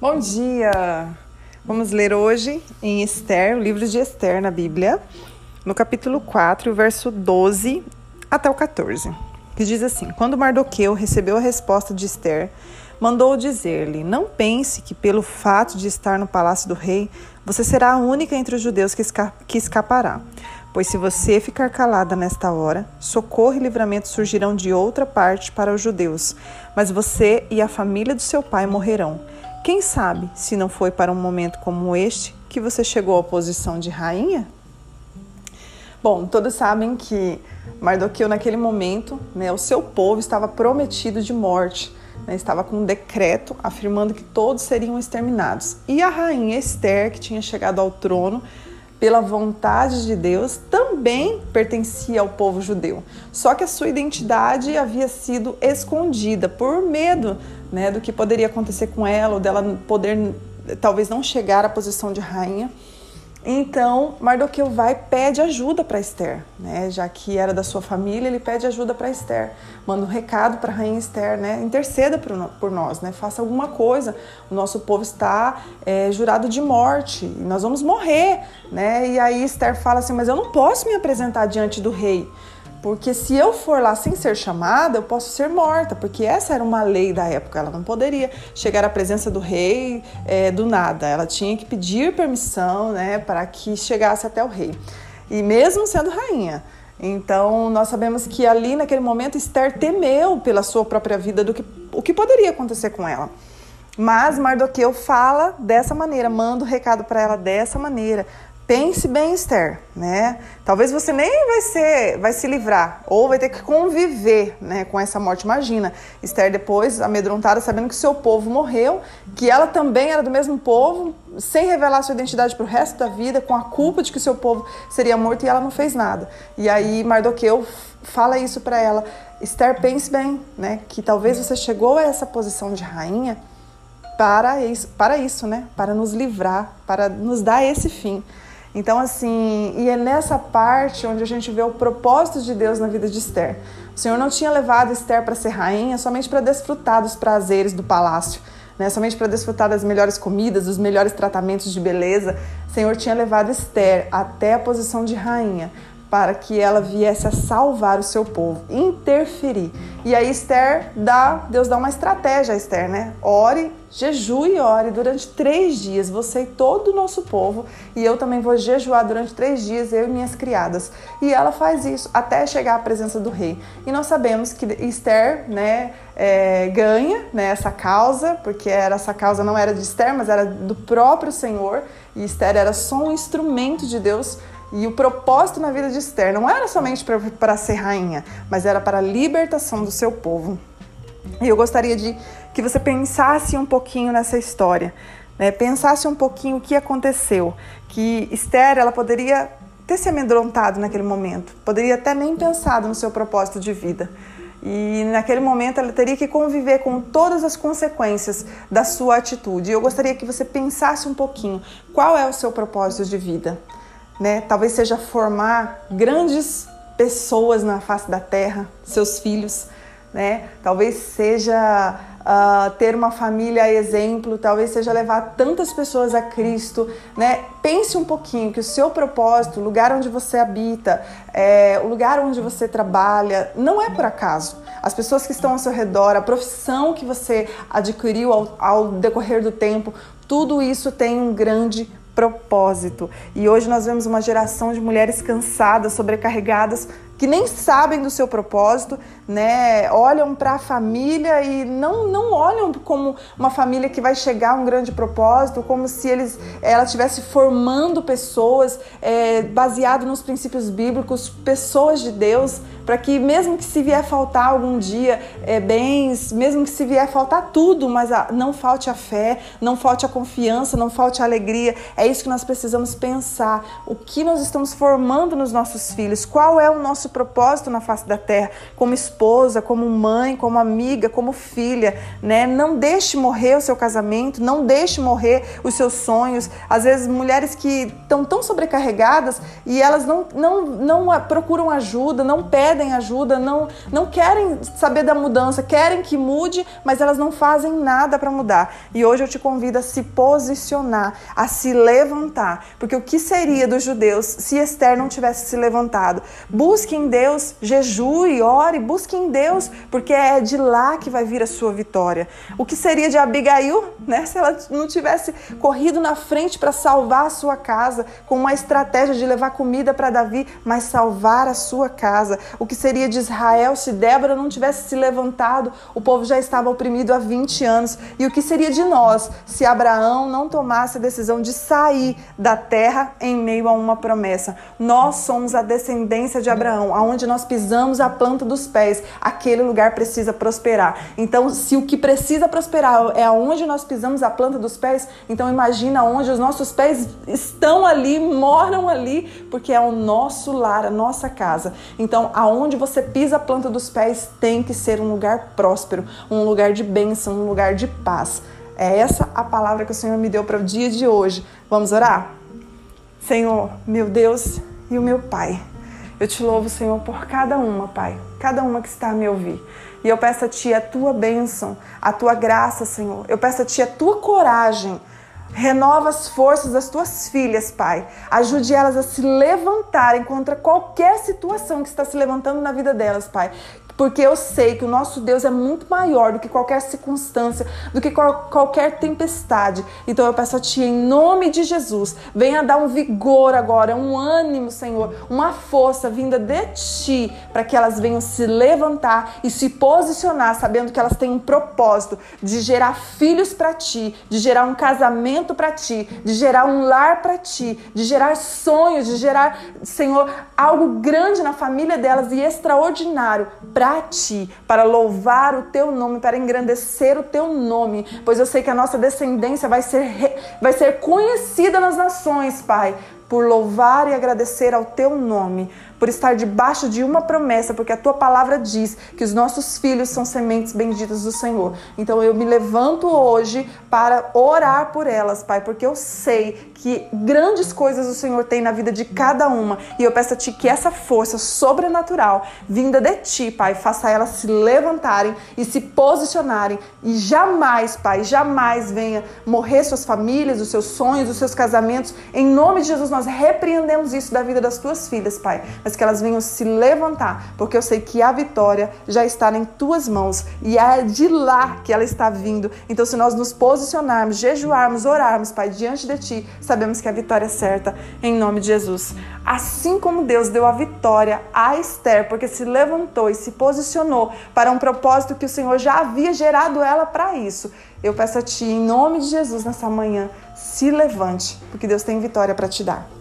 Bom dia! Vamos ler hoje em Esther, o livro de Esther na Bíblia, no capítulo 4, verso 12 até o 14, que diz assim: Quando Mardoqueu recebeu a resposta de Esther, mandou dizer-lhe: Não pense que, pelo fato de estar no palácio do rei, você será a única entre os judeus que, esca que escapará. Pois se você ficar calada nesta hora, socorro e livramento surgirão de outra parte para os judeus, mas você e a família do seu pai morrerão. Quem sabe se não foi para um momento como este que você chegou à posição de rainha? Bom, todos sabem que Mardoqueu naquele momento, né, o seu povo estava prometido de morte, né, estava com um decreto afirmando que todos seriam exterminados. E a rainha Esther, que tinha chegado ao trono, pela vontade de Deus, também pertencia ao povo judeu. Só que a sua identidade havia sido escondida por medo né, do que poderia acontecer com ela, ou dela poder talvez não chegar à posição de rainha. Então, Mardoqueu vai pede ajuda para Esther, né? Já que era da sua família, ele pede ajuda para Esther. Manda um recado para a rainha Esther, né? Interceda por nós, né? Faça alguma coisa. O nosso povo está é, jurado de morte e nós vamos morrer, né? E aí Esther fala assim: Mas eu não posso me apresentar diante do rei. Porque se eu for lá sem ser chamada, eu posso ser morta, porque essa era uma lei da época. Ela não poderia chegar à presença do rei é, do nada. Ela tinha que pedir permissão né, para que chegasse até o rei. E mesmo sendo rainha. Então, nós sabemos que ali, naquele momento, Esther temeu pela sua própria vida do que o que poderia acontecer com ela. Mas Mardoqueu fala dessa maneira, manda o recado para ela dessa maneira, pense bem, Esther, né? Talvez você nem vai ser, vai se livrar ou vai ter que conviver, né, com essa morte. Imagina, Esther depois amedrontada, sabendo que seu povo morreu, que ela também era do mesmo povo, sem revelar sua identidade para o resto da vida, com a culpa de que seu povo seria morto e ela não fez nada. E aí Mardoqueu fala isso para ela. Esther, pense bem, né, que talvez você chegou a essa posição de rainha para isso, para isso, né, para nos livrar, para nos dar esse fim. Então, assim, e é nessa parte onde a gente vê o propósito de Deus na vida de Esther. O Senhor não tinha levado Esther para ser rainha somente para desfrutar dos prazeres do palácio, né? somente para desfrutar das melhores comidas, dos melhores tratamentos de beleza. O Senhor tinha levado Esther até a posição de rainha para que ela viesse a salvar o seu povo, interferir. E aí Esther dá, Deus dá uma estratégia a Esther, né? Ore, jejue e ore durante três dias, você e todo o nosso povo, e eu também vou jejuar durante três dias, eu e minhas criadas. E ela faz isso até chegar à presença do rei. E nós sabemos que Esther, né, é, ganha né, essa causa, porque era, essa causa não era de Esther, mas era do próprio Senhor, e Esther era só um instrumento de Deus e o propósito na vida de Esther não era somente para ser rainha, mas era para a libertação do seu povo. E eu gostaria de que você pensasse um pouquinho nessa história, né? pensasse um pouquinho o que aconteceu, que Esther ela poderia ter se amedrontado naquele momento, poderia até nem pensado no seu propósito de vida. E naquele momento ela teria que conviver com todas as consequências da sua atitude. E eu gostaria que você pensasse um pouquinho qual é o seu propósito de vida né? Talvez seja formar grandes pessoas na face da terra, seus filhos, né? Talvez seja uh, ter uma família exemplo, talvez seja levar tantas pessoas a Cristo, né? Pense um pouquinho que o seu propósito, o lugar onde você habita, é, o lugar onde você trabalha, não é por acaso. As pessoas que estão ao seu redor, a profissão que você adquiriu ao, ao decorrer do tempo, tudo isso tem um grande propósito. E hoje nós vemos uma geração de mulheres cansadas, sobrecarregadas, que nem sabem do seu propósito, né? Olham para a família e não, não olham como uma família que vai chegar a um grande propósito, como se eles ela estivesse formando pessoas é, baseado nos princípios bíblicos, pessoas de Deus, para que mesmo que se vier faltar algum dia é, bens, mesmo que se vier faltar tudo, mas a, não falte a fé, não falte a confiança, não falte a alegria. É isso que nós precisamos pensar. O que nós estamos formando nos nossos filhos? Qual é o nosso propósito na face da terra, como esposa, como mãe, como amiga, como filha, né? Não deixe morrer o seu casamento, não deixe morrer os seus sonhos. Às vezes, mulheres que estão tão sobrecarregadas e elas não, não, não procuram ajuda, não pedem ajuda, não, não querem saber da mudança, querem que mude, mas elas não fazem nada para mudar. E hoje eu te convido a se posicionar, a se levantar, porque o que seria dos judeus se Esther não tivesse se levantado? Busque em Deus, jejue, ore, busque em Deus, porque é de lá que vai vir a sua vitória. O que seria de Abigail, né, se ela não tivesse corrido na frente para salvar a sua casa, com uma estratégia de levar comida para Davi, mas salvar a sua casa? O que seria de Israel se Débora não tivesse se levantado? O povo já estava oprimido há 20 anos. E o que seria de nós se Abraão não tomasse a decisão de sair da terra em meio a uma promessa? Nós somos a descendência de Abraão, aonde nós pisamos a planta dos pés, aquele lugar precisa prosperar. Então, se o que precisa prosperar é aonde nós pisamos a planta dos pés, então imagina onde os nossos pés estão ali, moram ali, porque é o nosso lar, a nossa casa. Então, aonde você pisa a planta dos pés tem que ser um lugar próspero, um lugar de bênção, um lugar de paz. É essa a palavra que o Senhor me deu para o dia de hoje. Vamos orar? Senhor, meu Deus e o meu Pai. Eu te louvo, Senhor, por cada uma, Pai, cada uma que está a me ouvir. E eu peço a Ti a Tua bênção, a Tua graça, Senhor. Eu peço a Ti a Tua coragem. Renova as forças das tuas filhas, Pai. Ajude elas a se levantarem contra qualquer situação que está se levantando na vida delas, Pai porque eu sei que o nosso Deus é muito maior do que qualquer circunstância, do que qual, qualquer tempestade. Então eu peço a Ti, em nome de Jesus, venha dar um vigor agora, um ânimo, Senhor, uma força vinda de Ti, para que elas venham se levantar e se posicionar, sabendo que elas têm um propósito de gerar filhos para Ti, de gerar um casamento para Ti, de gerar um lar para Ti, de gerar sonhos, de gerar, Senhor, algo grande na família delas e extraordinário para para ti, para louvar o teu nome, para engrandecer o teu nome, pois eu sei que a nossa descendência vai ser, vai ser conhecida nas nações, Pai, por louvar e agradecer ao teu nome por estar debaixo de uma promessa, porque a tua palavra diz que os nossos filhos são sementes benditas do Senhor. Então eu me levanto hoje para orar por elas, Pai, porque eu sei que grandes coisas o Senhor tem na vida de cada uma. E eu peço a Ti que essa força sobrenatural vinda de Ti, Pai, faça elas se levantarem e se posicionarem e jamais, Pai, jamais venha morrer suas famílias, os seus sonhos, os seus casamentos. Em nome de Jesus, nós repreendemos isso da vida das tuas filhas, Pai mas que elas venham se levantar, porque eu sei que a vitória já está em tuas mãos e é de lá que ela está vindo. Então, se nós nos posicionarmos, jejuarmos, orarmos, Pai, diante de Ti, sabemos que a vitória é certa, em nome de Jesus. Assim como Deus deu a vitória a Esther, porque se levantou e se posicionou para um propósito que o Senhor já havia gerado ela para isso. Eu peço a Ti, em nome de Jesus, nessa manhã, se levante, porque Deus tem vitória para te dar.